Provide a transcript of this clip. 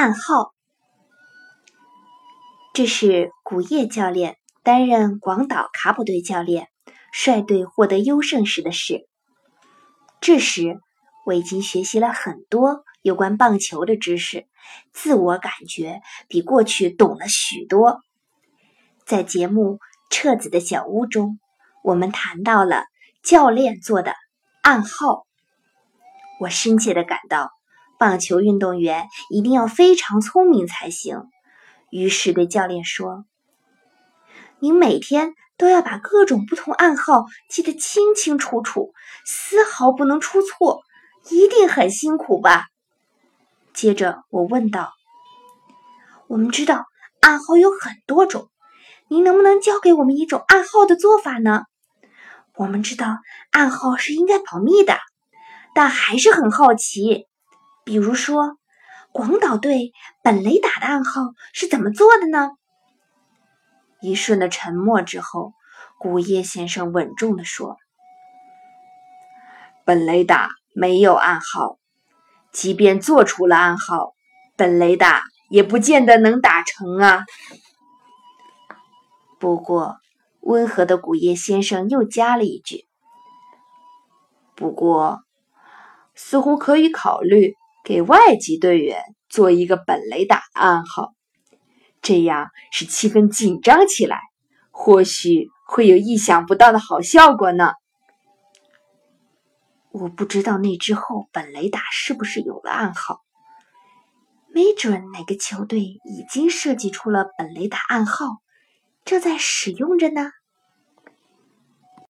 暗号。这是古叶教练担任广岛卡普队教练，率队获得优胜时的事。这时，我已经学习了很多有关棒球的知识，自我感觉比过去懂了许多。在节目《彻子的小屋》中，我们谈到了教练做的暗号。我深切的感到，棒球运动员一定要非常聪明才行。于是对教练说：“您每天都要把各种不同暗号记得清清楚楚，丝毫不能出错，一定很辛苦吧？”接着我问道：“我们知道暗号有很多种，您能不能教给我们一种暗号的做法呢？我们知道暗号是应该保密的。”但还是很好奇，比如说，广岛队本垒打的暗号是怎么做的呢？一瞬的沉默之后，古叶先生稳重地说：“本垒打没有暗号，即便做出了暗号，本垒打也不见得能打成啊。”不过，温和的古叶先生又加了一句：“不过。”似乎可以考虑给外籍队员做一个本垒打暗号，这样使气氛紧张起来，或许会有意想不到的好效果呢。我不知道那之后本雷打是不是有了暗号，没准哪个球队已经设计出了本雷打暗号，正在使用着呢。